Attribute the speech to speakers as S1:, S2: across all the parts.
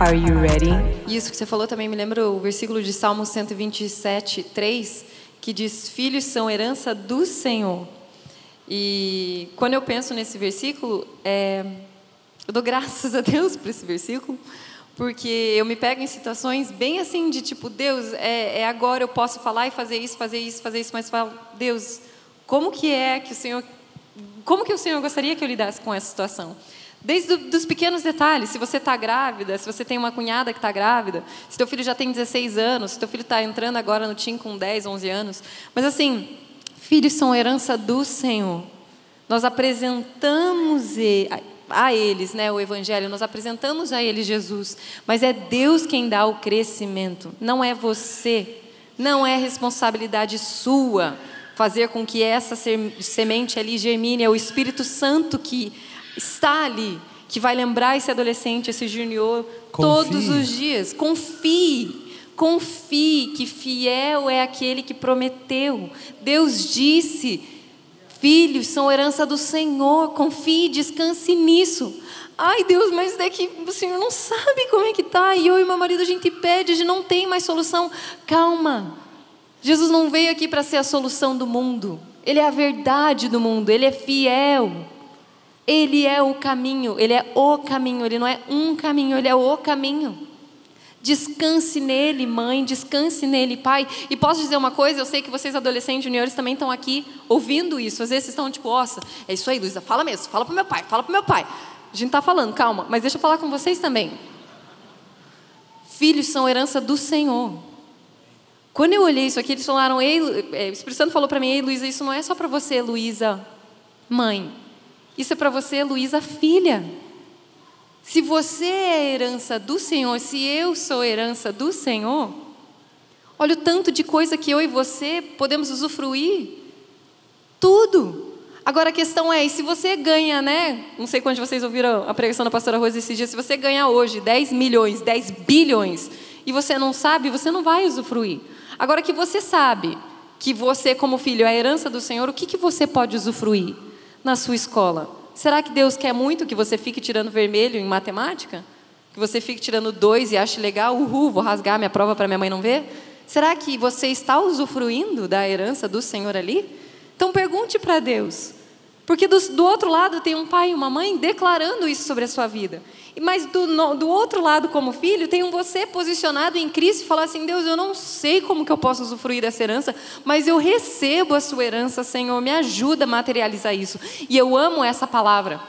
S1: Are you ready?
S2: Isso que você falou também me lembra o versículo de Salmo 127, 3, que diz: Filhos são herança do Senhor. E quando eu penso nesse versículo, é, eu dou graças a Deus por esse versículo, porque eu me pego em situações bem assim de tipo, Deus, é, é agora eu posso falar e fazer isso, fazer isso, fazer isso, mas falo, Deus, como que é que o Senhor, como que o Senhor gostaria que eu lidasse com essa situação? Desde os pequenos detalhes, se você está grávida, se você tem uma cunhada que está grávida, se teu filho já tem 16 anos, se teu filho está entrando agora no TIM com 10, 11 anos. Mas assim, filhos são herança do Senhor. Nós apresentamos a eles né, o Evangelho, nós apresentamos a eles Jesus, mas é Deus quem dá o crescimento, não é você, não é responsabilidade sua fazer com que essa semente ali germine, é o Espírito Santo que está ali, que vai lembrar esse adolescente, esse junior, Confie. todos os dias. Confie, confie que fiel é aquele que prometeu. Deus disse: filhos são herança do Senhor, confie, descanse nisso. Ai, Deus, mas é que o Senhor não sabe como é que está. E eu e meu marido a gente pede, a gente não tem mais solução. Calma. Jesus não veio aqui para ser a solução do mundo. Ele é a verdade do mundo, ele é fiel. Ele é o caminho, ele é o caminho, ele não é um caminho, ele é o caminho. Descanse nele, mãe, descanse nele, pai. E posso dizer uma coisa, eu sei que vocês adolescentes juniores também estão aqui ouvindo isso. Às vezes vocês estão tipo, nossa, é isso aí, Luísa, fala mesmo, fala para meu pai, fala para meu pai. A gente está falando, calma, mas deixa eu falar com vocês também. Filhos são herança do Senhor. Quando eu olhei isso aqui, eles falaram, ei, é, o Espírito Santo falou para mim, ei, Luísa, isso não é só para você, Luísa, mãe. Isso é para você, Luísa, filha. Se você é herança do Senhor, se eu sou herança do Senhor, olha o tanto de coisa que eu e você podemos usufruir. Tudo. Agora a questão é, e se você ganha, né? Não sei quantos de vocês ouviram a pregação da pastora Rosa esses dias, se você ganha hoje 10 milhões, 10 bilhões, e você não sabe, você não vai usufruir. Agora que você sabe que você, como filho, é a herança do Senhor, o que, que você pode usufruir? Na sua escola? Será que Deus quer muito que você fique tirando vermelho em matemática? Que você fique tirando dois e ache legal, uhul, vou rasgar minha prova para minha mãe não ver? Será que você está usufruindo da herança do Senhor ali? Então pergunte para Deus. Porque do, do, outro lado tem um pai e uma mãe declarando isso sobre a sua vida. Mas do, no, do outro lado, como filho, tem um você posicionado em Cristo e falar assim: Deus, eu não sei como que eu posso usufruir dessa herança, mas eu recebo a sua herança, Senhor, me ajuda a materializar isso. E eu amo essa palavra,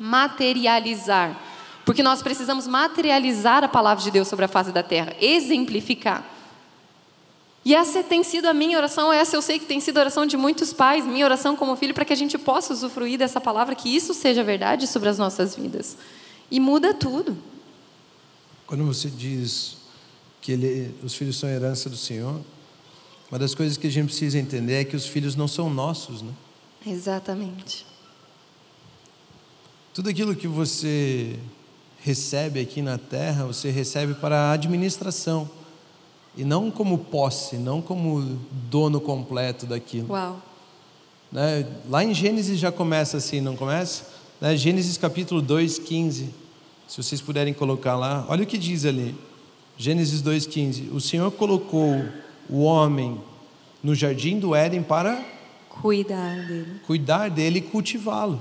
S2: materializar. Porque nós precisamos materializar a palavra de Deus sobre a face da terra, exemplificar. E essa tem sido a minha oração, essa eu sei que tem sido a oração de muitos pais, minha oração como filho, para que a gente possa usufruir dessa palavra, que isso seja verdade sobre as nossas vidas. E muda tudo.
S3: Quando você diz que ele, os filhos são herança do Senhor, uma das coisas que a gente precisa entender é que os filhos não são nossos, né?
S2: Exatamente.
S3: Tudo aquilo que você recebe aqui na terra, você recebe para a administração. E não como posse, não como dono completo daquilo.
S2: Uau.
S3: Né? Lá em Gênesis já começa assim, não começa? Né? Gênesis capítulo 2, 15. Se vocês puderem colocar lá, olha o que diz ali. Gênesis 2,15. O Senhor colocou o homem no jardim do Éden para
S2: cuidar dele,
S3: cuidar dele e cultivá-lo.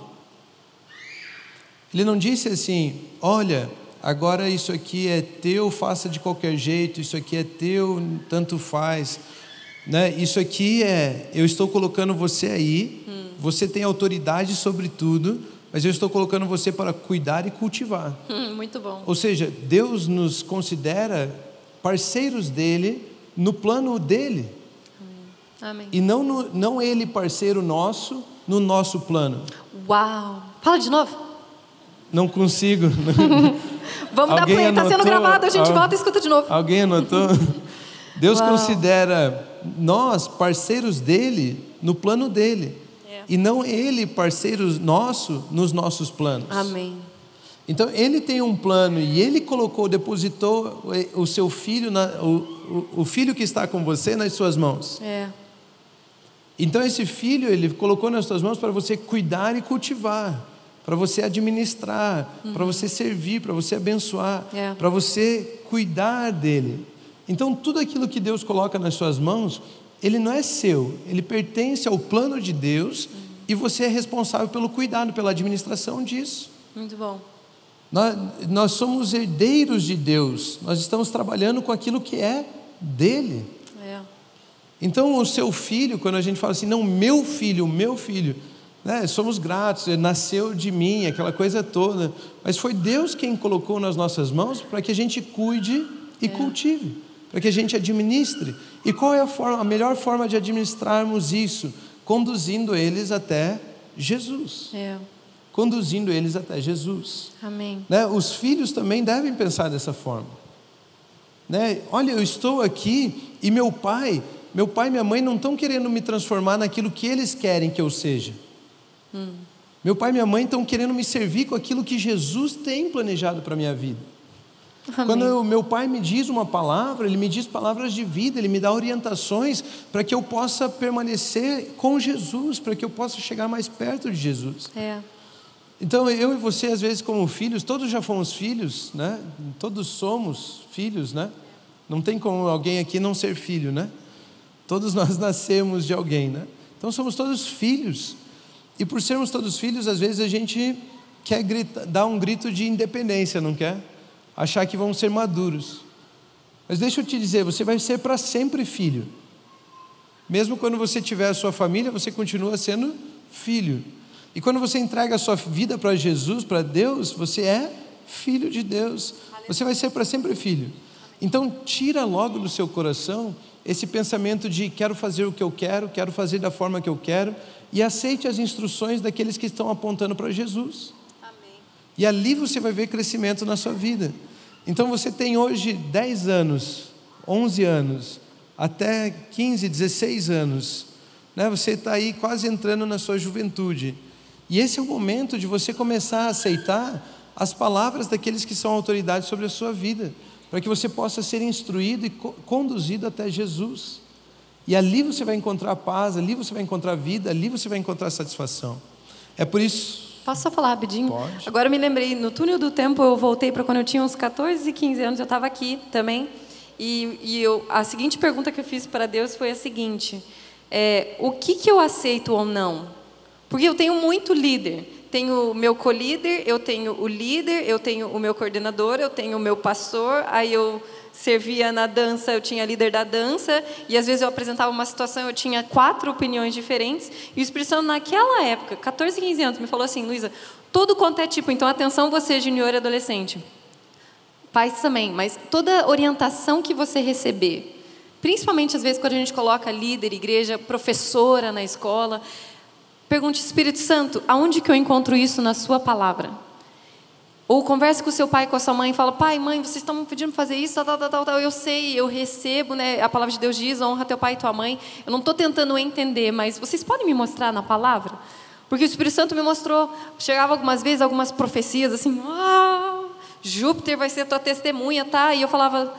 S3: Ele não disse assim: olha, agora isso aqui é teu, faça de qualquer jeito, isso aqui é teu, tanto faz. Né? Isso aqui é, eu estou colocando você aí, hum. você tem autoridade sobre tudo, mas eu estou colocando você para cuidar e cultivar.
S2: Hum, muito bom.
S3: Ou seja, Deus nos considera parceiros dele no plano dele.
S2: Amém.
S3: E não, no, não ele parceiro nosso no nosso plano.
S2: Uau! Fala de novo.
S3: Não consigo.
S2: Vamos Alguém dar play, está sendo gravado, a gente volta e escuta de novo.
S3: Alguém anotou? Deus
S2: Uau.
S3: considera nós parceiros dele no plano dele.
S2: É.
S3: E não ele parceiro nosso nos nossos planos.
S2: Amém.
S3: Então ele tem um plano e ele colocou, depositou o seu filho, na, o, o, o filho que está com você nas suas mãos.
S2: É.
S3: Então esse filho ele colocou nas suas mãos para você cuidar e cultivar, para você administrar, para você servir, para você abençoar,
S2: É.
S3: para você cuidar dele. Então tudo aquilo que Deus coloca nas suas mãos, ele não é seu, ele pertence ao plano de Deus e você é responsável pelo cuidado, pela administração disso.
S2: Muito bom.
S3: Nós, nós somos herdeiros de Deus, nós estamos trabalhando com aquilo que é dele.
S2: É.
S3: Então, o seu filho, quando a gente fala assim, não, meu filho, meu filho, né, somos gratos, nasceu de mim, aquela coisa toda, mas foi Deus quem colocou nas nossas mãos para que a gente cuide e cultive, para que a gente administre. E qual é a, forma, a melhor forma de administrarmos isso? Conduzindo eles até Jesus.
S2: É.
S3: Conduzindo eles até Jesus.
S2: Amém.
S3: Né? Os filhos também devem pensar dessa forma. Né? Olha, eu estou aqui e meu pai, meu pai e minha mãe não estão querendo me transformar naquilo que eles querem que eu seja. Meu pai e minha mãe estão querendo me servir com aquilo que Jesus tem planejado para a minha vida.
S2: Amém.
S3: Quando o meu pai me diz uma palavra, ele me diz palavras de vida, ele me dá orientações para que eu possa permanecer com Jesus, para que eu possa chegar mais perto de Jesus.
S2: É.
S3: Então, eu e você, às vezes, como filhos, todos já fomos filhos, né? Todos somos filhos, né? Não tem como alguém aqui não ser filho, né? Todos nós nascemos de alguém, né? Então, somos todos filhos. E por sermos todos filhos, às vezes a gente quer gritar, dar um grito de independência, não quer? Achar que vamos ser maduros. Mas deixa eu te dizer, você vai ser para sempre filho. Mesmo quando você tiver a sua família, você continua sendo filho. E quando você entrega a sua vida para Jesus, para Deus, você é filho de Deus. Você vai ser para sempre filho. Então, tira logo do seu coração esse pensamento de quero fazer o que eu quero, quero fazer da forma que eu quero, e aceite as instruções daqueles que estão apontando para Jesus. E ali você vai ver crescimento na sua vida. Então você tem hoje 10 anos, 11 anos, até 15, 16 anos. Né? Você está aí quase entrando na sua juventude. E esse é o momento de você começar a aceitar as palavras daqueles que são autoridades sobre a sua vida, para que você possa ser instruído e co conduzido até Jesus. E ali você vai encontrar paz, ali você vai encontrar vida, ali você vai encontrar satisfação. É por isso
S2: Posso só falar rapidinho?
S3: Pode.
S2: Agora eu me lembrei, no túnel do tempo eu voltei para quando eu tinha uns 14, 15 anos, eu estava aqui também. E, e eu, a seguinte pergunta que eu fiz para Deus foi a seguinte: é, o que, que eu aceito ou não? Porque eu tenho muito líder. Tenho o meu co-líder, eu tenho o líder, eu tenho o meu coordenador, eu tenho o meu pastor, aí eu servia na dança, eu tinha líder da dança, e às vezes eu apresentava uma situação, eu tinha quatro opiniões diferentes, e o Espírito Santo naquela época, 14, 15 anos, me falou assim, Luísa, todo quanto é tipo, então atenção você junior e adolescente, pais também, mas toda orientação que você receber, principalmente às vezes quando a gente coloca líder, igreja, professora na escola, pergunte, Espírito Santo, aonde que eu encontro isso na sua palavra? Ou converse com seu pai, com a sua mãe, e fala: Pai, mãe, vocês estão me pedindo fazer isso, tal, tal, tal, tal. Eu sei, eu recebo, né? A palavra de Deus diz: honra teu pai e tua mãe. Eu não estou tentando entender, mas vocês podem me mostrar na palavra? Porque o Espírito Santo me mostrou. Chegava algumas vezes algumas profecias assim: ah, Júpiter vai ser tua testemunha, tá? E eu falava: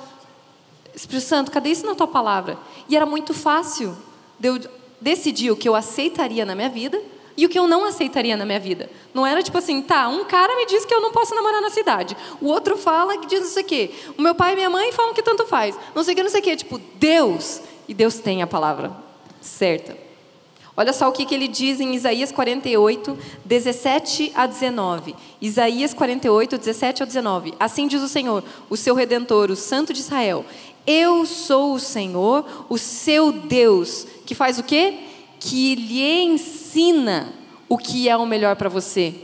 S2: Espírito Santo, cadê isso na tua palavra? E era muito fácil de eu decidir o que eu aceitaria na minha vida e o que eu não aceitaria na minha vida. Não era tipo assim, tá, um cara me diz que eu não posso namorar na cidade. O outro fala que diz não sei o quê. O meu pai e minha mãe falam que tanto faz. Não sei o que, não sei o quê. Tipo, Deus. E Deus tem a palavra certa. Olha só o que, que ele diz em Isaías 48, 17 a 19. Isaías 48, 17 a 19. Assim diz o Senhor, o seu redentor, o Santo de Israel. Eu sou o Senhor, o seu Deus, que faz o quê? Que lhe ensina o que é o melhor para você.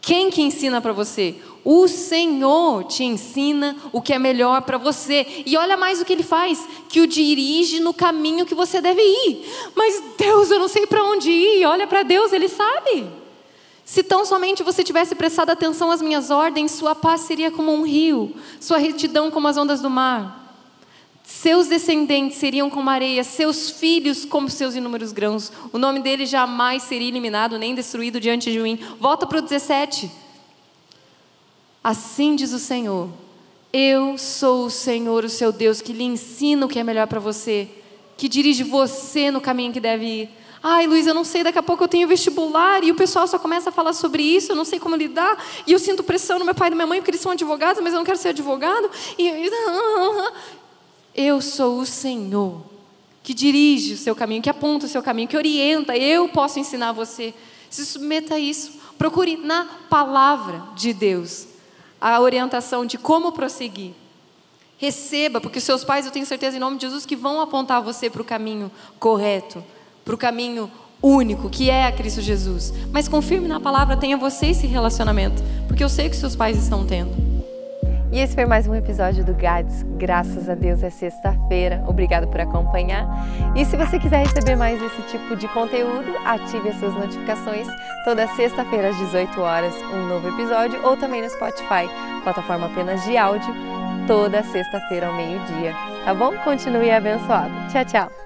S2: Quem que ensina para você? O Senhor te ensina o que é melhor para você. E olha mais o que ele faz, que o dirige no caminho que você deve ir. Mas Deus, eu não sei para onde ir. Olha para Deus, ele sabe. Se tão somente você tivesse prestado atenção às minhas ordens, sua paz seria como um rio, sua retidão como as ondas do mar. Seus descendentes seriam como areia, seus filhos como seus inúmeros grãos. O nome dele jamais seria eliminado nem destruído diante de mim. Volta para o 17. Assim diz o Senhor: Eu sou o Senhor, o seu Deus, que lhe ensina o que é melhor para você, que dirige você no caminho que deve ir. Ai, Luiz, eu não sei, daqui a pouco eu tenho vestibular e o pessoal só começa a falar sobre isso, eu não sei como lidar, e eu sinto pressão no meu pai e na minha mãe porque eles são advogados, mas eu não quero ser advogado. E, eu sou o Senhor que dirige o seu caminho, que aponta o seu caminho, que orienta, eu posso ensinar você. Se submeta a isso. Procure na palavra de Deus a orientação de como prosseguir. Receba, porque seus pais, eu tenho certeza, em nome de Jesus, que vão apontar você para o caminho correto para o caminho único, que é a Cristo Jesus. Mas confirme na palavra, tenha você esse relacionamento, porque eu sei que seus pais estão tendo.
S4: E esse foi mais um episódio do GADS. Graças a Deus é sexta-feira. Obrigado por acompanhar. E se você quiser receber mais esse tipo de conteúdo, ative as suas notificações. Toda sexta-feira às 18 horas, um novo episódio, ou também no Spotify, plataforma apenas de áudio, toda sexta-feira ao meio-dia. Tá bom? Continue abençoado. Tchau, tchau.